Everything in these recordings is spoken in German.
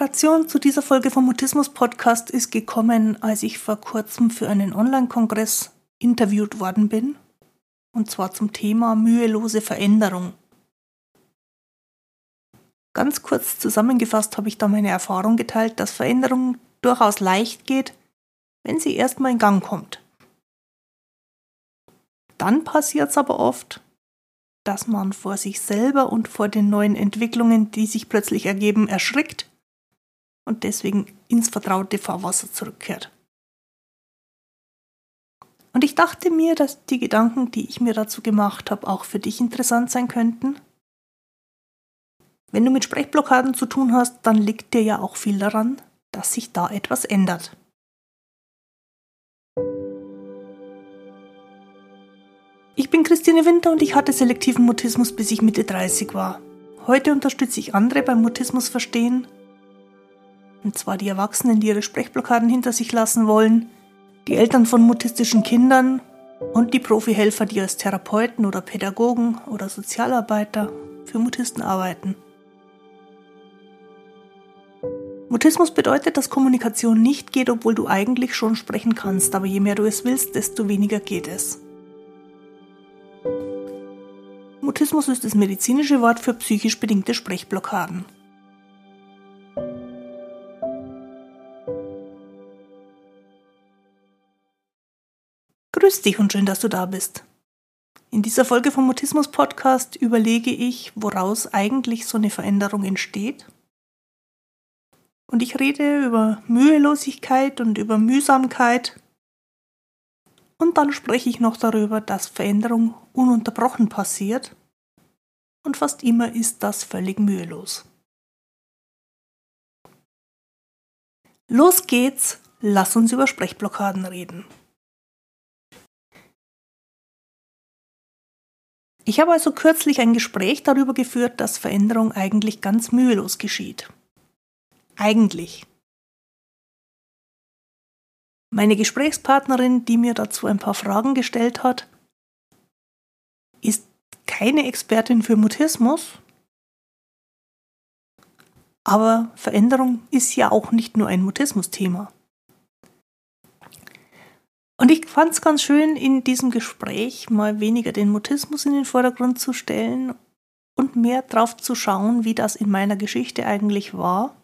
Inspiration zu dieser Folge vom Mutismus Podcast ist gekommen, als ich vor kurzem für einen Online-Kongress interviewt worden bin. Und zwar zum Thema mühelose Veränderung. Ganz kurz zusammengefasst habe ich da meine Erfahrung geteilt, dass Veränderung durchaus leicht geht, wenn sie erstmal in Gang kommt. Dann passiert es aber oft, dass man vor sich selber und vor den neuen Entwicklungen, die sich plötzlich ergeben, erschrickt und deswegen ins vertraute Fahrwasser zurückkehrt. Und ich dachte mir, dass die Gedanken, die ich mir dazu gemacht habe, auch für dich interessant sein könnten. Wenn du mit Sprechblockaden zu tun hast, dann liegt dir ja auch viel daran, dass sich da etwas ändert. Ich bin Christine Winter und ich hatte selektiven Mutismus, bis ich Mitte 30 war. Heute unterstütze ich andere beim Mutismus verstehen und zwar die Erwachsenen, die ihre Sprechblockaden hinter sich lassen wollen, die Eltern von mutistischen Kindern und die Profihelfer, die als Therapeuten oder Pädagogen oder Sozialarbeiter für Mutisten arbeiten. Mutismus bedeutet, dass Kommunikation nicht geht, obwohl du eigentlich schon sprechen kannst, aber je mehr du es willst, desto weniger geht es. Mutismus ist das medizinische Wort für psychisch bedingte Sprechblockaden. Grüß dich und schön, dass du da bist. In dieser Folge vom Mutismus Podcast überlege ich, woraus eigentlich so eine Veränderung entsteht. Und ich rede über Mühelosigkeit und über Mühsamkeit. Und dann spreche ich noch darüber, dass Veränderung ununterbrochen passiert. Und fast immer ist das völlig mühelos. Los geht's, lass uns über Sprechblockaden reden. Ich habe also kürzlich ein Gespräch darüber geführt, dass Veränderung eigentlich ganz mühelos geschieht. Eigentlich. Meine Gesprächspartnerin, die mir dazu ein paar Fragen gestellt hat, ist keine Expertin für Mutismus, aber Veränderung ist ja auch nicht nur ein Mutismus-Thema. Und ich fand es ganz schön, in diesem Gespräch mal weniger den Mutismus in den Vordergrund zu stellen und mehr drauf zu schauen, wie das in meiner Geschichte eigentlich war,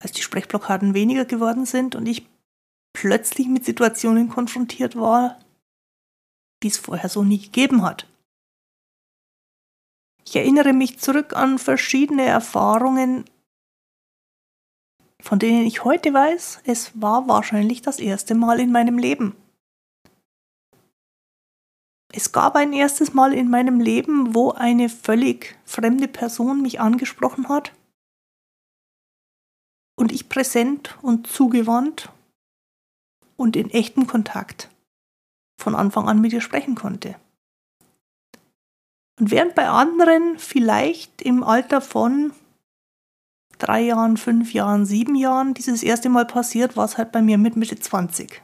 als die Sprechblockaden weniger geworden sind und ich plötzlich mit Situationen konfrontiert war, die es vorher so nie gegeben hat. Ich erinnere mich zurück an verschiedene Erfahrungen, von denen ich heute weiß, es war wahrscheinlich das erste Mal in meinem Leben. Es gab ein erstes Mal in meinem Leben, wo eine völlig fremde Person mich angesprochen hat und ich präsent und zugewandt und in echtem Kontakt von Anfang an mit ihr sprechen konnte. Und während bei anderen vielleicht im Alter von drei Jahren, fünf Jahren, sieben Jahren dieses erste Mal passiert, war es halt bei mir mit Mitte 20.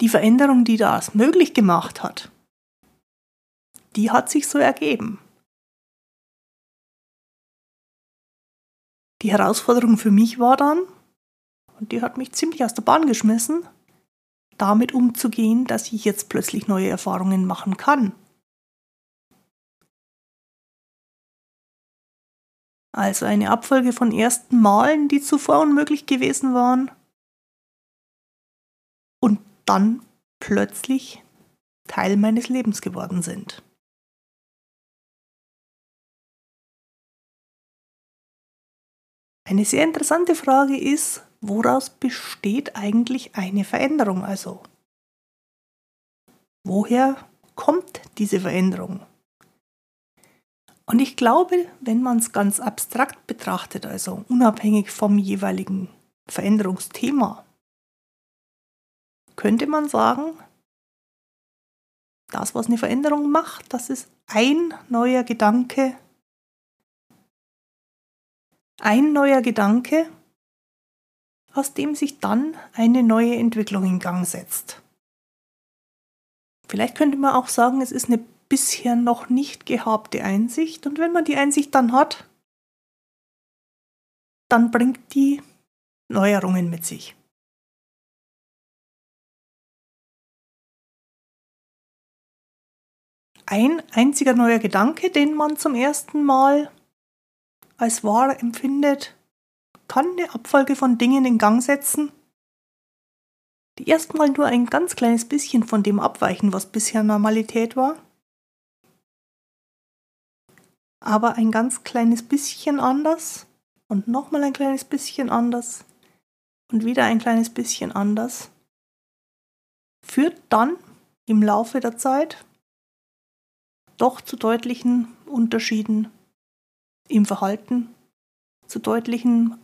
Die Veränderung, die das möglich gemacht hat, die hat sich so ergeben. Die Herausforderung für mich war dann, und die hat mich ziemlich aus der Bahn geschmissen, damit umzugehen, dass ich jetzt plötzlich neue Erfahrungen machen kann. Also eine Abfolge von ersten Malen, die zuvor unmöglich gewesen waren, und dann plötzlich Teil meines Lebens geworden sind. Eine sehr interessante Frage ist, woraus besteht eigentlich eine Veränderung also? Woher kommt diese Veränderung? Und ich glaube, wenn man es ganz abstrakt betrachtet, also unabhängig vom jeweiligen Veränderungsthema, könnte man sagen, das, was eine Veränderung macht, das ist ein neuer Gedanke, ein neuer Gedanke, aus dem sich dann eine neue Entwicklung in Gang setzt. Vielleicht könnte man auch sagen, es ist eine bisher noch nicht gehabte Einsicht. Und wenn man die Einsicht dann hat, dann bringt die Neuerungen mit sich. Ein einziger neuer Gedanke, den man zum ersten Mal als wahr empfindet, kann eine Abfolge von Dingen in Gang setzen, die erstmal nur ein ganz kleines bisschen von dem abweichen, was bisher Normalität war, aber ein ganz kleines bisschen anders und nochmal ein kleines bisschen anders und wieder ein kleines bisschen anders, führt dann im Laufe der Zeit doch zu deutlichen Unterschieden im Verhalten, zu deutlichen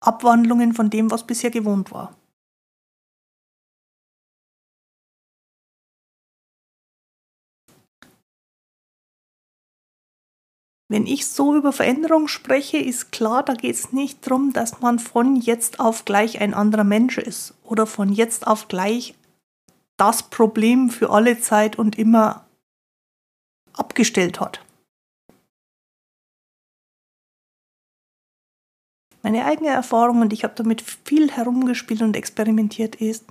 Abwandlungen von dem, was bisher gewohnt war. Wenn ich so über Veränderung spreche, ist klar, da geht es nicht darum, dass man von jetzt auf gleich ein anderer Mensch ist oder von jetzt auf gleich das Problem für alle Zeit und immer abgestellt hat. Meine eigene Erfahrung, und ich habe damit viel herumgespielt und experimentiert, ist,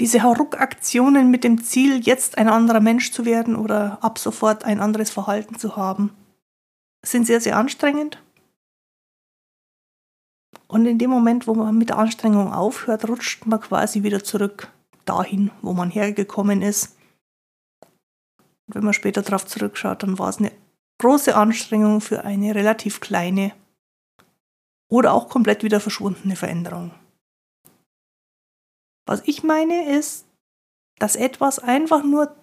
diese Hauruck-Aktionen mit dem Ziel, jetzt ein anderer Mensch zu werden oder ab sofort ein anderes Verhalten zu haben, sind sehr, sehr anstrengend. Und in dem Moment, wo man mit der Anstrengung aufhört, rutscht man quasi wieder zurück dahin, wo man hergekommen ist. Und wenn man später darauf zurückschaut, dann war es eine große Anstrengung für eine relativ kleine oder auch komplett wieder verschwundene Veränderung. Was ich meine ist, dass etwas einfach nur,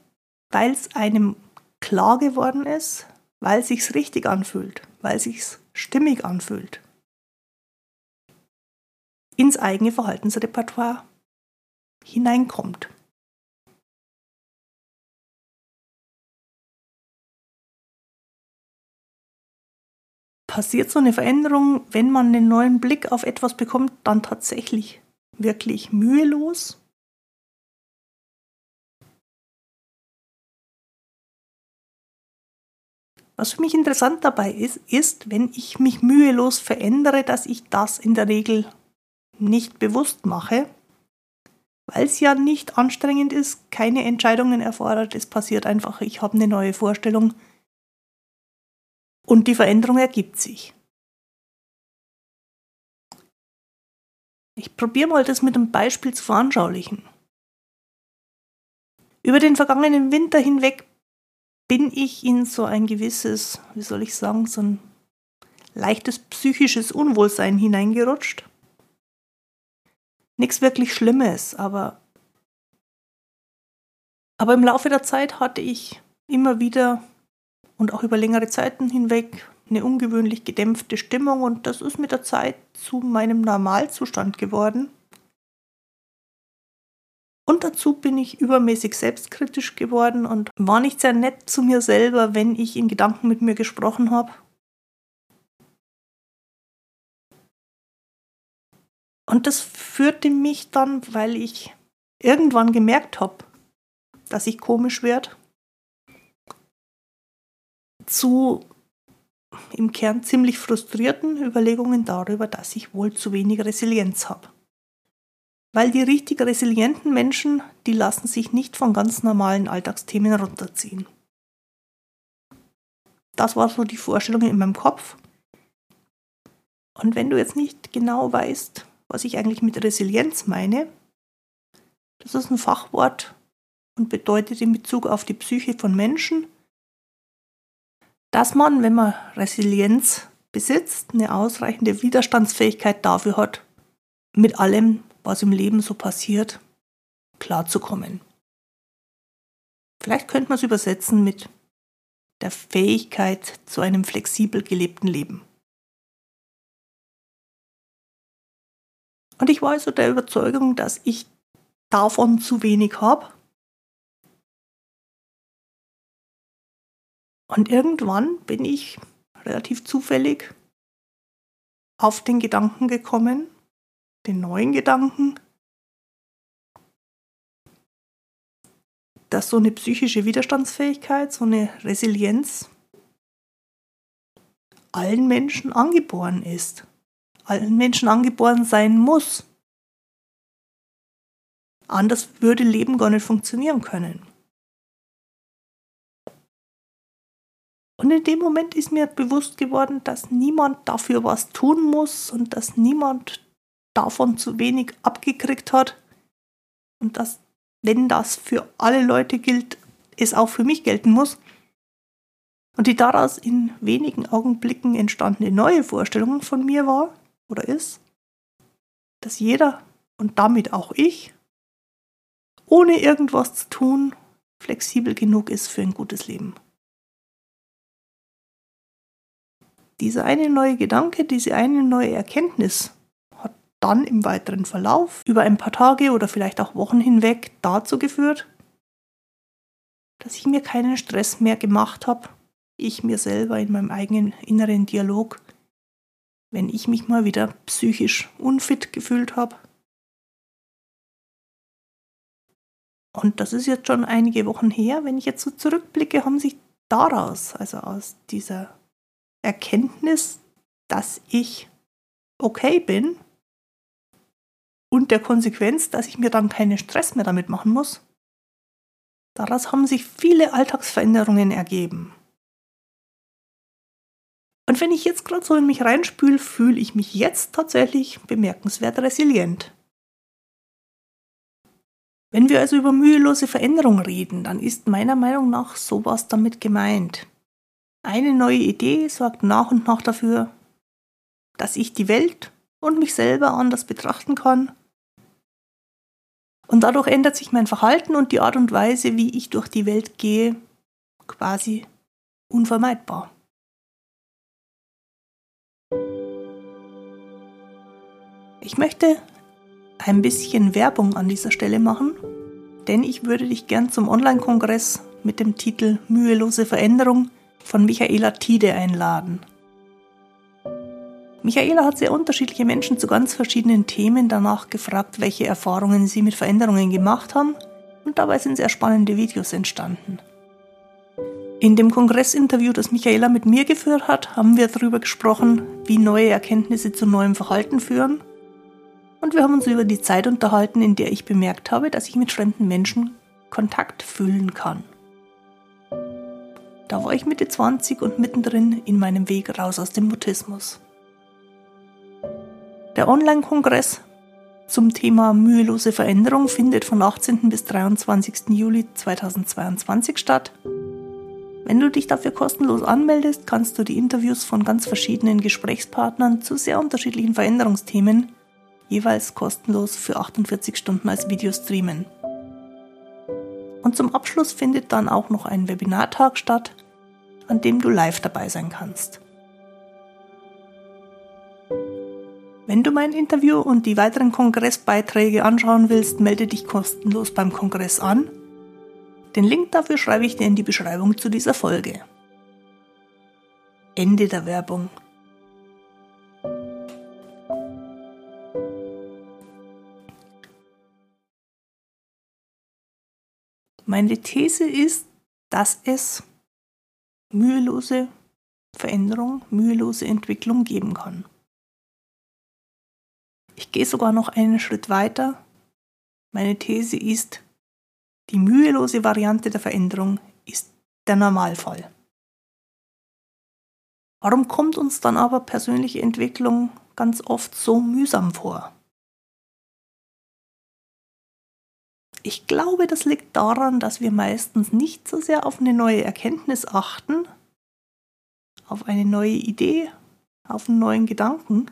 weil es einem klar geworden ist, weil es sich richtig anfühlt, weil es sich stimmig anfühlt, ins eigene Verhaltensrepertoire hineinkommt. passiert so eine Veränderung, wenn man einen neuen Blick auf etwas bekommt, dann tatsächlich wirklich mühelos? Was für mich interessant dabei ist, ist, wenn ich mich mühelos verändere, dass ich das in der Regel nicht bewusst mache, weil es ja nicht anstrengend ist, keine Entscheidungen erfordert, es passiert einfach, ich habe eine neue Vorstellung, und die Veränderung ergibt sich. Ich probiere mal das mit einem Beispiel zu veranschaulichen. Über den vergangenen Winter hinweg bin ich in so ein gewisses, wie soll ich sagen, so ein leichtes psychisches Unwohlsein hineingerutscht. Nichts wirklich Schlimmes, aber, aber im Laufe der Zeit hatte ich immer wieder und auch über längere Zeiten hinweg eine ungewöhnlich gedämpfte Stimmung und das ist mit der Zeit zu meinem Normalzustand geworden. Und dazu bin ich übermäßig selbstkritisch geworden und war nicht sehr nett zu mir selber, wenn ich in Gedanken mit mir gesprochen habe. Und das führte mich dann, weil ich irgendwann gemerkt habe, dass ich komisch werde, zu im Kern ziemlich frustrierten Überlegungen darüber, dass ich wohl zu wenig Resilienz habe. Weil die richtig resilienten Menschen, die lassen sich nicht von ganz normalen Alltagsthemen runterziehen. Das war so die Vorstellung in meinem Kopf. Und wenn du jetzt nicht genau weißt, was ich eigentlich mit Resilienz meine, das ist ein Fachwort und bedeutet in Bezug auf die Psyche von Menschen, dass man, wenn man Resilienz besitzt, eine ausreichende Widerstandsfähigkeit dafür hat, mit allem, was im Leben so passiert, klarzukommen. Vielleicht könnte man es übersetzen mit der Fähigkeit zu einem flexibel gelebten Leben. Und ich war also der Überzeugung, dass ich davon zu wenig habe Und irgendwann bin ich relativ zufällig auf den Gedanken gekommen, den neuen Gedanken, dass so eine psychische Widerstandsfähigkeit, so eine Resilienz allen Menschen angeboren ist, allen Menschen angeboren sein muss. Anders würde Leben gar nicht funktionieren können. Und in dem Moment ist mir bewusst geworden, dass niemand dafür was tun muss und dass niemand davon zu wenig abgekriegt hat und dass, wenn das für alle Leute gilt, es auch für mich gelten muss. Und die daraus in wenigen Augenblicken entstandene neue Vorstellung von mir war oder ist, dass jeder und damit auch ich, ohne irgendwas zu tun, flexibel genug ist für ein gutes Leben. Dieser eine neue Gedanke, diese eine neue Erkenntnis hat dann im weiteren Verlauf über ein paar Tage oder vielleicht auch Wochen hinweg dazu geführt, dass ich mir keinen Stress mehr gemacht habe, ich mir selber in meinem eigenen inneren Dialog, wenn ich mich mal wieder psychisch unfit gefühlt habe. Und das ist jetzt schon einige Wochen her. Wenn ich jetzt so zurückblicke, haben sich daraus, also aus dieser Erkenntnis, dass ich okay bin und der Konsequenz, dass ich mir dann keinen Stress mehr damit machen muss, daraus haben sich viele Alltagsveränderungen ergeben. Und wenn ich jetzt gerade so in mich reinspüle, fühle ich mich jetzt tatsächlich bemerkenswert resilient. Wenn wir also über mühelose Veränderung reden, dann ist meiner Meinung nach sowas damit gemeint. Eine neue Idee sorgt nach und nach dafür, dass ich die Welt und mich selber anders betrachten kann. Und dadurch ändert sich mein Verhalten und die Art und Weise, wie ich durch die Welt gehe, quasi unvermeidbar. Ich möchte ein bisschen Werbung an dieser Stelle machen, denn ich würde dich gern zum Online-Kongress mit dem Titel Mühelose Veränderung von Michaela Tide einladen. Michaela hat sehr unterschiedliche Menschen zu ganz verschiedenen Themen danach gefragt, welche Erfahrungen sie mit Veränderungen gemacht haben und dabei sind sehr spannende Videos entstanden. In dem Kongressinterview, das Michaela mit mir geführt hat, haben wir darüber gesprochen, wie neue Erkenntnisse zu neuem Verhalten führen. Und wir haben uns über die Zeit unterhalten, in der ich bemerkt habe, dass ich mit fremden Menschen Kontakt fühlen kann. Da war ich Mitte 20 und mittendrin in meinem Weg raus aus dem Mutismus. Der Online-Kongress zum Thema mühelose Veränderung findet von 18. bis 23. Juli 2022 statt. Wenn du dich dafür kostenlos anmeldest, kannst du die Interviews von ganz verschiedenen Gesprächspartnern zu sehr unterschiedlichen Veränderungsthemen jeweils kostenlos für 48 Stunden als Video streamen. Und zum Abschluss findet dann auch noch ein Webinartag statt, an dem du live dabei sein kannst. Wenn du mein Interview und die weiteren Kongressbeiträge anschauen willst, melde dich kostenlos beim Kongress an. Den Link dafür schreibe ich dir in die Beschreibung zu dieser Folge. Ende der Werbung. Meine These ist, dass es mühelose Veränderung, mühelose Entwicklung geben kann. Ich gehe sogar noch einen Schritt weiter. Meine These ist, die mühelose Variante der Veränderung ist der Normalfall. Warum kommt uns dann aber persönliche Entwicklung ganz oft so mühsam vor? Ich glaube, das liegt daran, dass wir meistens nicht so sehr auf eine neue Erkenntnis achten, auf eine neue Idee, auf einen neuen Gedanken,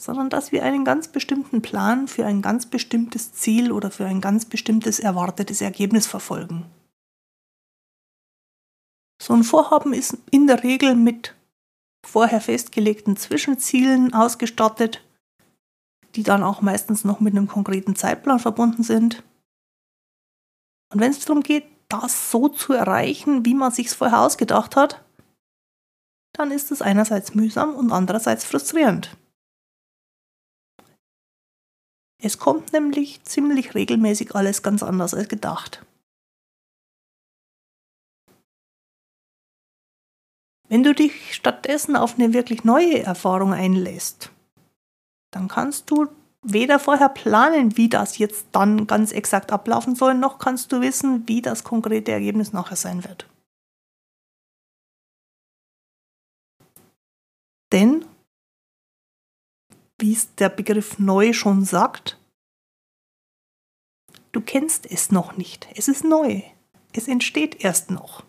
sondern dass wir einen ganz bestimmten Plan für ein ganz bestimmtes Ziel oder für ein ganz bestimmtes erwartetes Ergebnis verfolgen. So ein Vorhaben ist in der Regel mit vorher festgelegten Zwischenzielen ausgestattet die dann auch meistens noch mit einem konkreten Zeitplan verbunden sind. Und wenn es darum geht, das so zu erreichen, wie man sich es vorher ausgedacht hat, dann ist es einerseits mühsam und andererseits frustrierend. Es kommt nämlich ziemlich regelmäßig alles ganz anders als gedacht. Wenn du dich stattdessen auf eine wirklich neue Erfahrung einlässt, dann kannst du weder vorher planen, wie das jetzt dann ganz exakt ablaufen soll, noch kannst du wissen, wie das konkrete Ergebnis nachher sein wird. Denn, wie es der Begriff neu schon sagt, du kennst es noch nicht. Es ist neu. Es entsteht erst noch.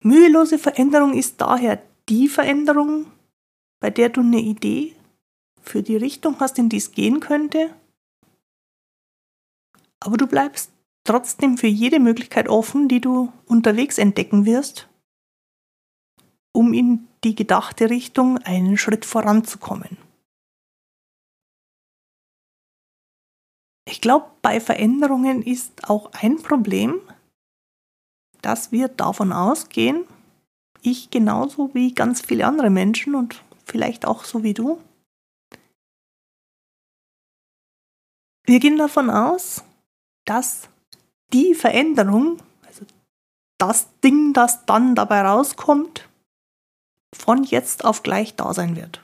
Mühelose Veränderung ist daher die Veränderung, bei der du eine Idee für die Richtung hast, in die es gehen könnte, aber du bleibst trotzdem für jede Möglichkeit offen, die du unterwegs entdecken wirst, um in die gedachte Richtung einen Schritt voranzukommen. Ich glaube, bei Veränderungen ist auch ein Problem, dass wir davon ausgehen, ich genauso wie ganz viele andere Menschen und vielleicht auch so wie du, wir gehen davon aus, dass die Veränderung, also das Ding, das dann dabei rauskommt, von jetzt auf gleich da sein wird.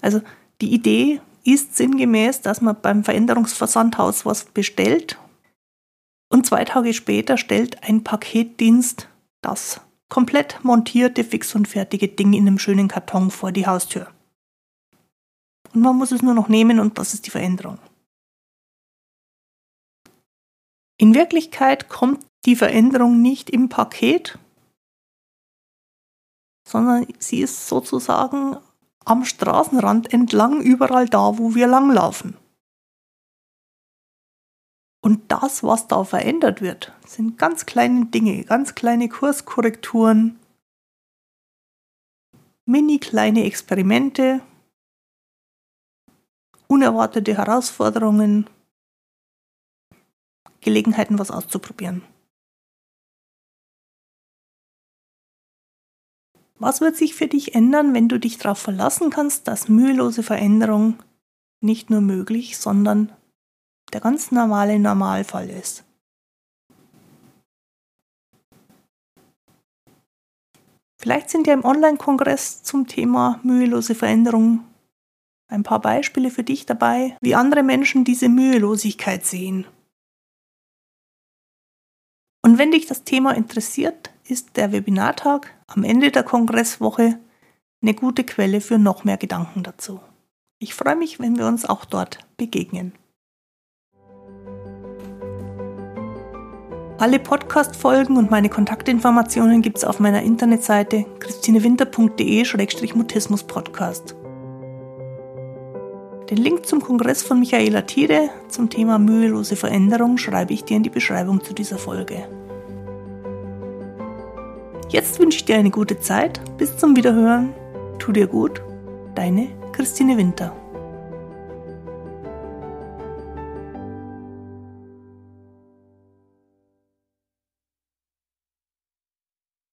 Also die Idee ist sinngemäß, dass man beim Veränderungsversandhaus was bestellt und zwei Tage später stellt ein Paketdienst das komplett montierte, fix und fertige Ding in einem schönen Karton vor die Haustür. Und man muss es nur noch nehmen und das ist die Veränderung. In Wirklichkeit kommt die Veränderung nicht im Paket, sondern sie ist sozusagen am Straßenrand entlang überall da, wo wir langlaufen. Und das, was da verändert wird, sind ganz kleine Dinge, ganz kleine Kurskorrekturen, mini kleine Experimente, unerwartete Herausforderungen, Gelegenheiten, was auszuprobieren. Was wird sich für dich ändern, wenn du dich darauf verlassen kannst, dass mühelose Veränderung nicht nur möglich, sondern der ganz normale Normalfall ist? Vielleicht sind ja im Online-Kongress zum Thema mühelose Veränderung ein paar Beispiele für dich dabei, wie andere Menschen diese Mühelosigkeit sehen. Und wenn dich das Thema interessiert, ist der Webinartag am Ende der Kongresswoche eine gute Quelle für noch mehr Gedanken dazu. Ich freue mich, wenn wir uns auch dort begegnen. Alle Podcast-Folgen und meine Kontaktinformationen gibt es auf meiner Internetseite christinewinter.de-mutismus-podcast. Den Link zum Kongress von Michaela Thiede zum Thema mühelose Veränderung schreibe ich dir in die Beschreibung zu dieser Folge. Jetzt wünsche ich dir eine gute Zeit. Bis zum Wiederhören. Tu dir gut. Deine Christine Winter.